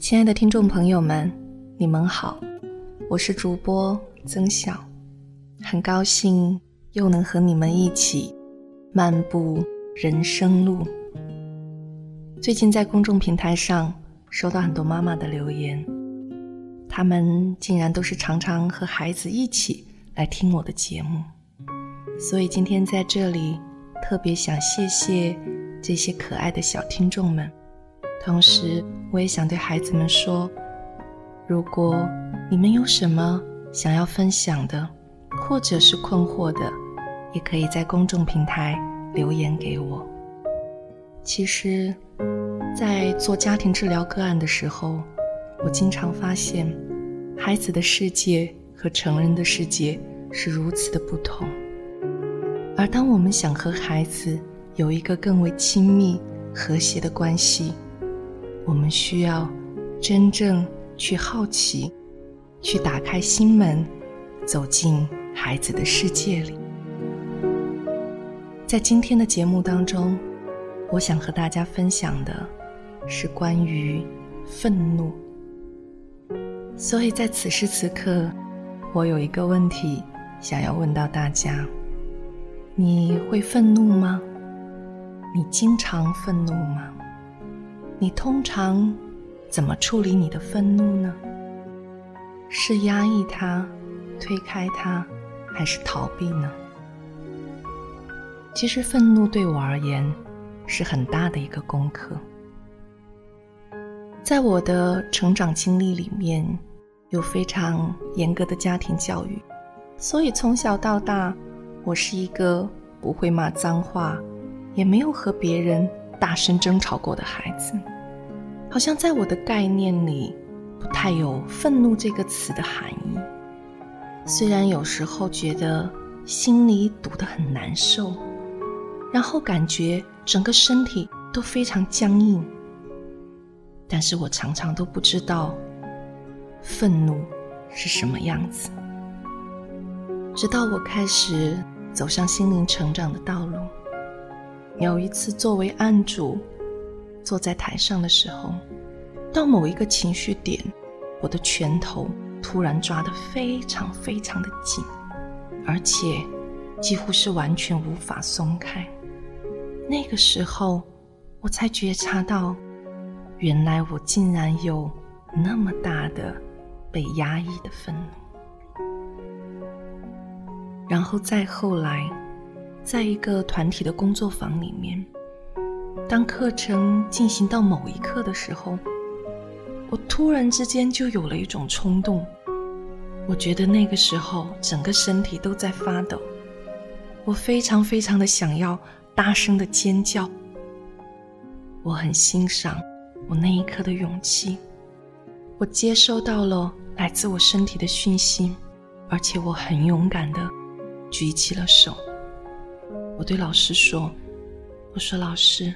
亲爱的听众朋友们，你们好，我是主播曾晓，很高兴又能和你们一起漫步人生路。最近在公众平台上收到很多妈妈的留言，他们竟然都是常常和孩子一起来听我的节目，所以今天在这里特别想谢谢这些可爱的小听众们。同时，我也想对孩子们说：如果你们有什么想要分享的，或者是困惑的，也可以在公众平台留言给我。其实，在做家庭治疗个案的时候，我经常发现，孩子的世界和成人的世界是如此的不同。而当我们想和孩子有一个更为亲密、和谐的关系，我们需要真正去好奇，去打开心门，走进孩子的世界里。在今天的节目当中，我想和大家分享的是关于愤怒。所以在此时此刻，我有一个问题想要问到大家：你会愤怒吗？你经常愤怒吗？你通常怎么处理你的愤怒呢？是压抑它、推开它，还是逃避呢？其实愤怒对我而言是很大的一个功课。在我的成长经历里面，有非常严格的家庭教育，所以从小到大，我是一个不会骂脏话，也没有和别人。大声争吵过的孩子，好像在我的概念里不太有“愤怒”这个词的含义。虽然有时候觉得心里堵得很难受，然后感觉整个身体都非常僵硬，但是我常常都不知道愤怒是什么样子。直到我开始走上心灵成长的道路。有一次，作为案主坐在台上的时候，到某一个情绪点，我的拳头突然抓得非常非常的紧，而且几乎是完全无法松开。那个时候，我才觉察到，原来我竟然有那么大的被压抑的愤怒。然后再后来。在一个团体的工作坊里面，当课程进行到某一刻的时候，我突然之间就有了一种冲动。我觉得那个时候整个身体都在发抖，我非常非常的想要大声的尖叫。我很欣赏我那一刻的勇气，我接收到了来自我身体的讯息，而且我很勇敢的举起了手。我对老师说：“我说老师，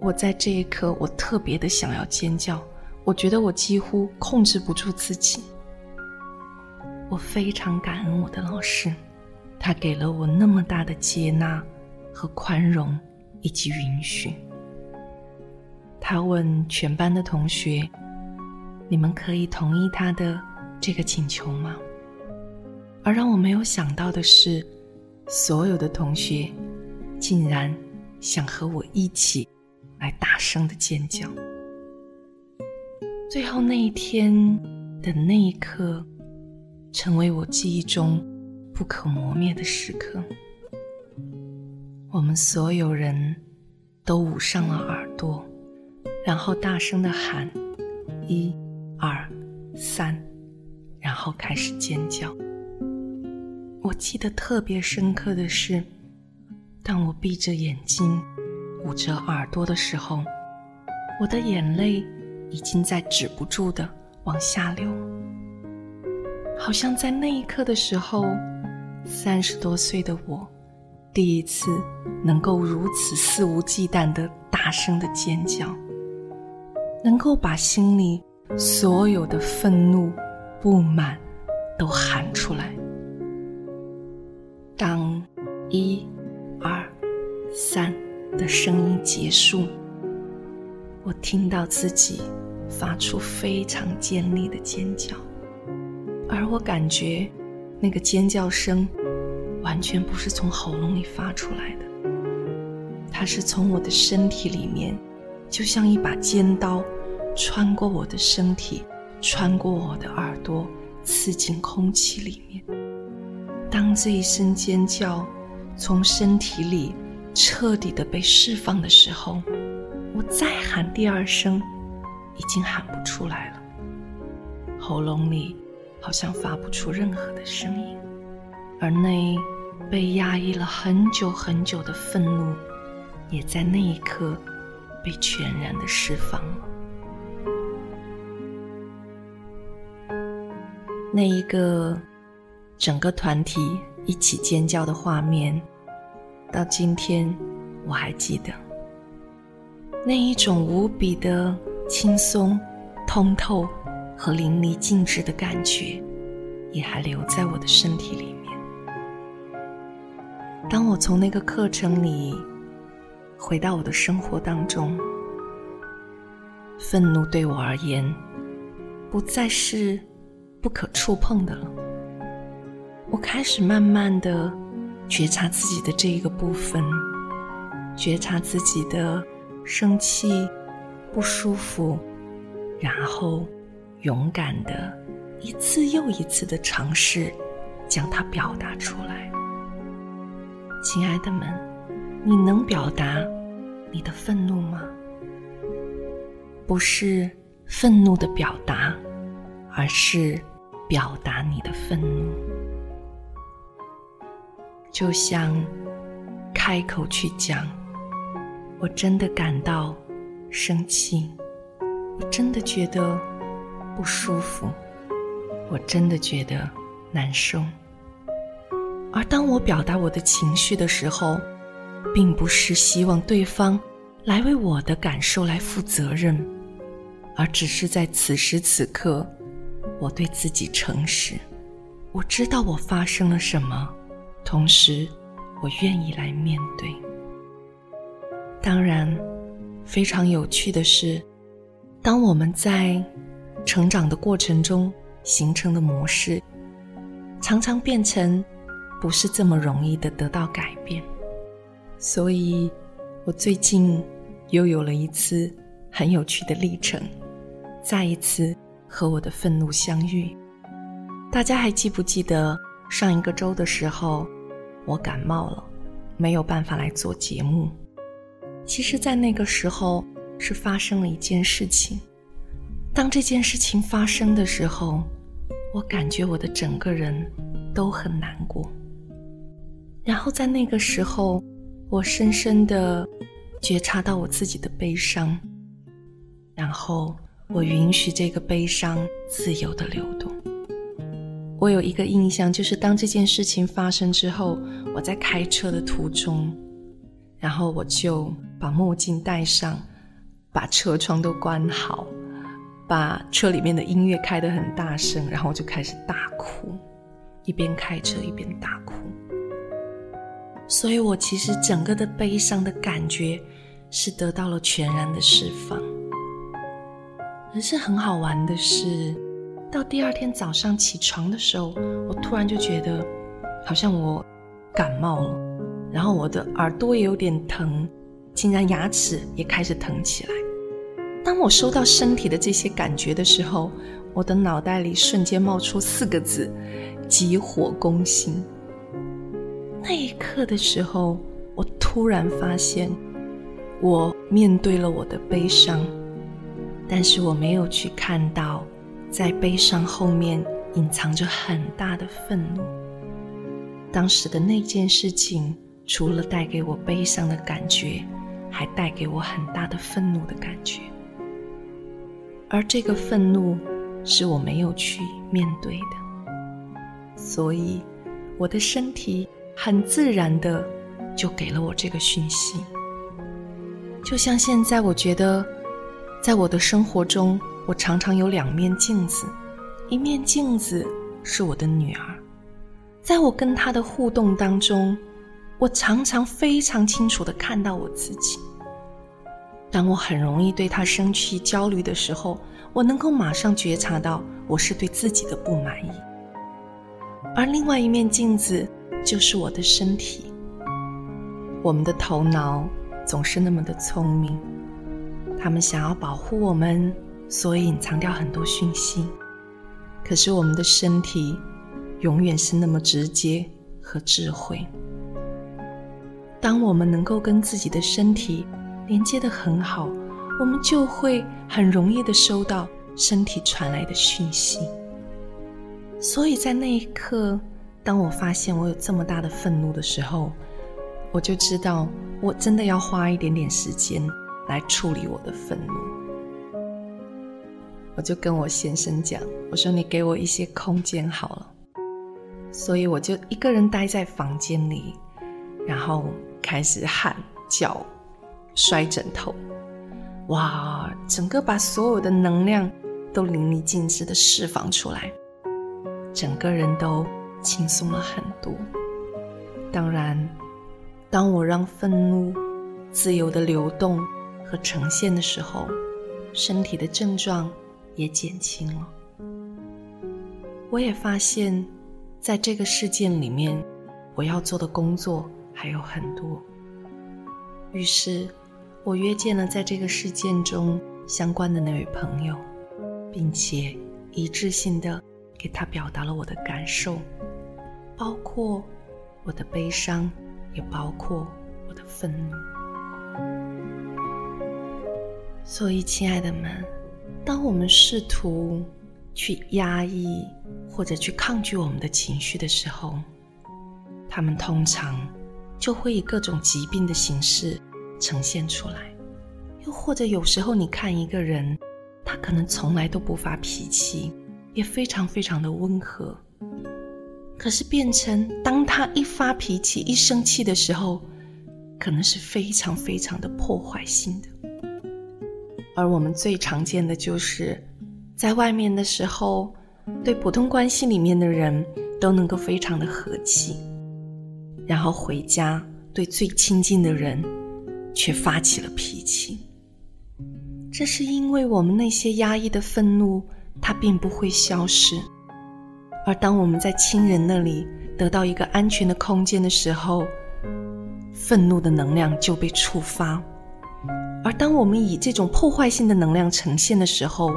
我在这一刻，我特别的想要尖叫，我觉得我几乎控制不住自己。我非常感恩我的老师，他给了我那么大的接纳和宽容以及允许。他问全班的同学：‘你们可以同意他的这个请求吗？’而让我没有想到的是。”所有的同学竟然想和我一起来大声的尖叫。最后那一天的那一刻，成为我记忆中不可磨灭的时刻。我们所有人都捂上了耳朵，然后大声的喊：“一、二、三”，然后开始尖叫。我记得特别深刻的是，当我闭着眼睛、捂着耳朵的时候，我的眼泪已经在止不住的往下流。好像在那一刻的时候，三十多岁的我，第一次能够如此肆无忌惮的大声的尖叫，能够把心里所有的愤怒、不满都喊出来。当一、二、三的声音结束，我听到自己发出非常尖利的尖叫，而我感觉那个尖叫声完全不是从喉咙里发出来的，它是从我的身体里面，就像一把尖刀，穿过我的身体，穿过我的耳朵，刺进空气里面。当这一声尖叫从身体里。彻底的被释放的时候，我再喊第二声，已经喊不出来了。喉咙里好像发不出任何的声音，而那被压抑了很久很久的愤怒，也在那一刻被全然的释放了。那一个整个团体一起尖叫的画面。到今天，我还记得那一种无比的轻松、通透和淋漓尽致的感觉，也还留在我的身体里面。当我从那个课程里回到我的生活当中，愤怒对我而言不再是不可触碰的了。我开始慢慢的。觉察自己的这一个部分，觉察自己的生气、不舒服，然后勇敢的一次又一次的尝试将它表达出来。亲爱的们，你能表达你的愤怒吗？不是愤怒的表达，而是表达你的愤怒。就像开口去讲，我真的感到生气，我真的觉得不舒服，我真的觉得难受。而当我表达我的情绪的时候，并不是希望对方来为我的感受来负责任，而只是在此时此刻，我对自己诚实，我知道我发生了什么。同时，我愿意来面对。当然，非常有趣的是，当我们在成长的过程中形成的模式，常常变成不是这么容易的得到改变。所以，我最近又有了一次很有趣的历程，再一次和我的愤怒相遇。大家还记不记得？上一个周的时候，我感冒了，没有办法来做节目。其实，在那个时候是发生了一件事情。当这件事情发生的时候，我感觉我的整个人都很难过。然后在那个时候，我深深的觉察到我自己的悲伤，然后我允许这个悲伤自由的流动。我有一个印象，就是当这件事情发生之后，我在开车的途中，然后我就把墨镜戴上，把车窗都关好，把车里面的音乐开得很大声，然后我就开始大哭，一边开车一边大哭。所以我其实整个的悲伤的感觉是得到了全然的释放。可是很好玩的是。到第二天早上起床的时候，我突然就觉得，好像我感冒了，然后我的耳朵也有点疼，竟然牙齿也开始疼起来。当我收到身体的这些感觉的时候，我的脑袋里瞬间冒出四个字：急火攻心。那一刻的时候，我突然发现，我面对了我的悲伤，但是我没有去看到。在悲伤后面隐藏着很大的愤怒。当时的那件事情，除了带给我悲伤的感觉，还带给我很大的愤怒的感觉。而这个愤怒是我没有去面对的，所以我的身体很自然的就给了我这个讯息。就像现在，我觉得在我的生活中。我常常有两面镜子，一面镜子是我的女儿，在我跟她的互动当中，我常常非常清楚的看到我自己。当我很容易对她生气、焦虑的时候，我能够马上觉察到我是对自己的不满意。而另外一面镜子就是我的身体。我们的头脑总是那么的聪明，他们想要保护我们，所以隐藏掉很多讯息。可是我们的身体永远是那么直接和智慧。当我们能够跟自己的身体连接的很好，我们就会很容易的收到身体传来的讯息。所以在那一刻，当我发现我有这么大的愤怒的时候，我就知道我真的要花一点点时间来处理我的愤怒。我就跟我先生讲，我说你给我一些空间好了。所以我就一个人待在房间里，然后开始喊叫。摔枕头，哇！整个把所有的能量都淋漓尽致的释放出来，整个人都轻松了很多。当然，当我让愤怒自由的流动和呈现的时候，身体的症状也减轻了。我也发现，在这个事件里面，我要做的工作还有很多。于是。我约见了在这个事件中相关的那位朋友，并且一致性的给他表达了我的感受，包括我的悲伤，也包括我的愤怒。所以，亲爱的们，当我们试图去压抑或者去抗拒我们的情绪的时候，他们通常就会以各种疾病的形式。呈现出来，又或者有时候你看一个人，他可能从来都不发脾气，也非常非常的温和，可是变成当他一发脾气、一生气的时候，可能是非常非常的破坏性的。而我们最常见的就是，在外面的时候，对普通关系里面的人都能够非常的和气，然后回家对最亲近的人。却发起了脾气，这是因为我们那些压抑的愤怒，它并不会消失。而当我们在亲人那里得到一个安全的空间的时候，愤怒的能量就被触发。当我们以这种破坏性的能量呈现的时候，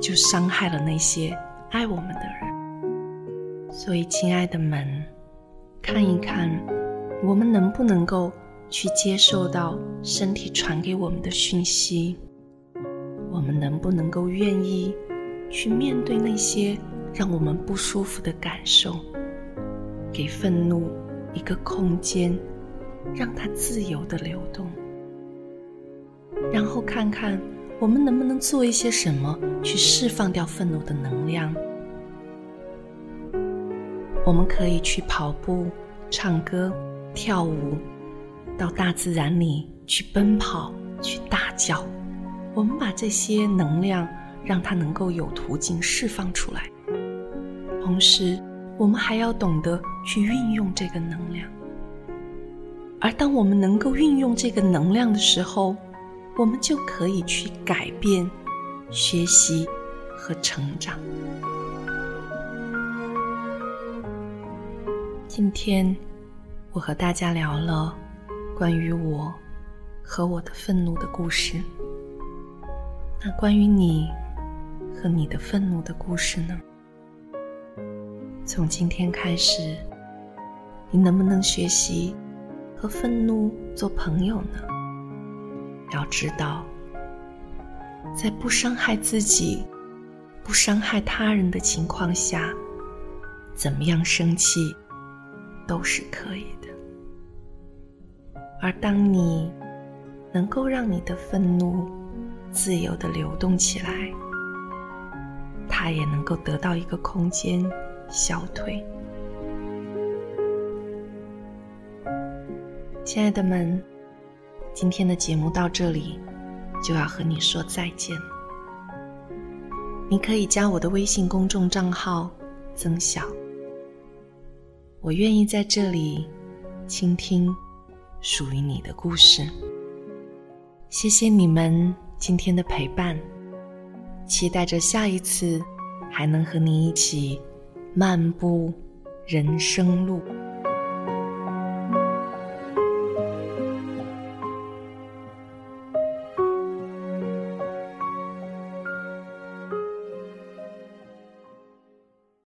就伤害了那些爱我们的人。所以，亲爱的们，看一看，我们能不能够。去接受到身体传给我们的讯息，我们能不能够愿意去面对那些让我们不舒服的感受，给愤怒一个空间，让它自由的流动，然后看看我们能不能做一些什么去释放掉愤怒的能量。我们可以去跑步、唱歌、跳舞。到大自然里去奔跑，去大叫，我们把这些能量让它能够有途径释放出来。同时，我们还要懂得去运用这个能量。而当我们能够运用这个能量的时候，我们就可以去改变、学习和成长。今天，我和大家聊了。关于我和我的愤怒的故事，那关于你和你的愤怒的故事呢？从今天开始，你能不能学习和愤怒做朋友呢？要知道，在不伤害自己、不伤害他人的情况下，怎么样生气都是可以的。而当你能够让你的愤怒自由的流动起来，它也能够得到一个空间消退。亲爱的们，今天的节目到这里就要和你说再见了。你可以加我的微信公众账号曾晓。我愿意在这里倾听属于你的故事。谢谢你们今天的陪伴，期待着下一次还能和你一起漫步人生路。